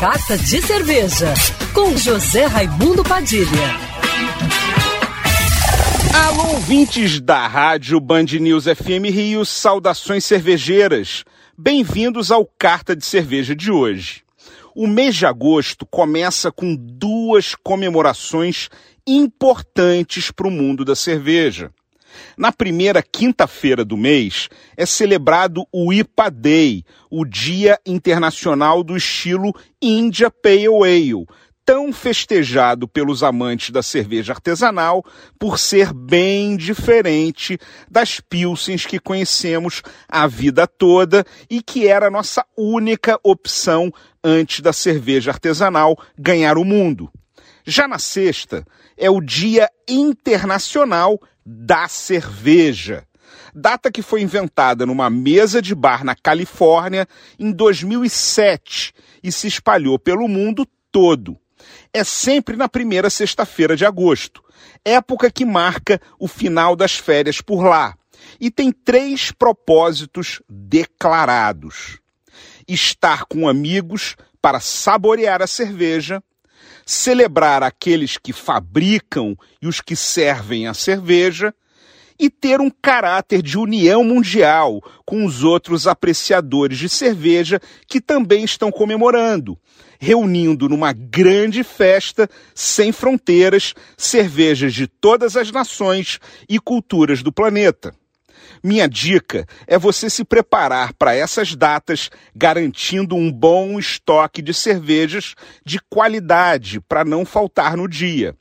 Carta de Cerveja, com José Raimundo Padilha. Alô, ouvintes da Rádio Band News FM Rio, saudações cervejeiras. Bem-vindos ao Carta de Cerveja de hoje. O mês de agosto começa com duas comemorações importantes para o mundo da cerveja. Na primeira quinta-feira do mês é celebrado o IPA Day, o Dia Internacional do Estilo India Pale Ale, tão festejado pelos amantes da cerveja artesanal por ser bem diferente das pilsens que conhecemos a vida toda e que era a nossa única opção antes da cerveja artesanal ganhar o mundo. Já na sexta é o Dia Internacional da Cerveja. Data que foi inventada numa mesa de bar na Califórnia em 2007 e se espalhou pelo mundo todo é sempre na primeira sexta-feira de agosto, época que marca o final das férias por lá, e tem três propósitos declarados: estar com amigos para saborear a cerveja, celebrar aqueles que fabricam e os que servem a cerveja, e ter um caráter de união mundial com os outros apreciadores de cerveja que também estão comemorando, reunindo numa grande festa sem fronteiras cervejas de todas as nações e culturas do planeta. Minha dica é você se preparar para essas datas garantindo um bom estoque de cervejas de qualidade para não faltar no dia.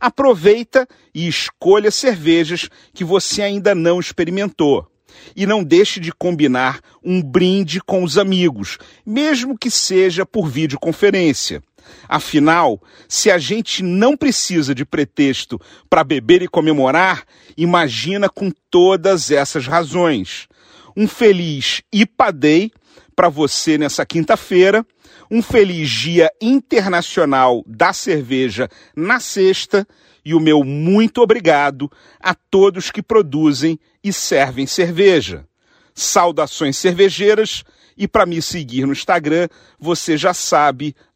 Aproveita e escolha cervejas que você ainda não experimentou. E não deixe de combinar um brinde com os amigos, mesmo que seja por videoconferência. Afinal, se a gente não precisa de pretexto para beber e comemorar, imagina com todas essas razões. Um feliz IPA Day para você nessa quinta-feira, um feliz Dia Internacional da Cerveja na sexta e o meu muito obrigado a todos que produzem e servem cerveja. Saudações cervejeiras e para me seguir no Instagram, você já sabe,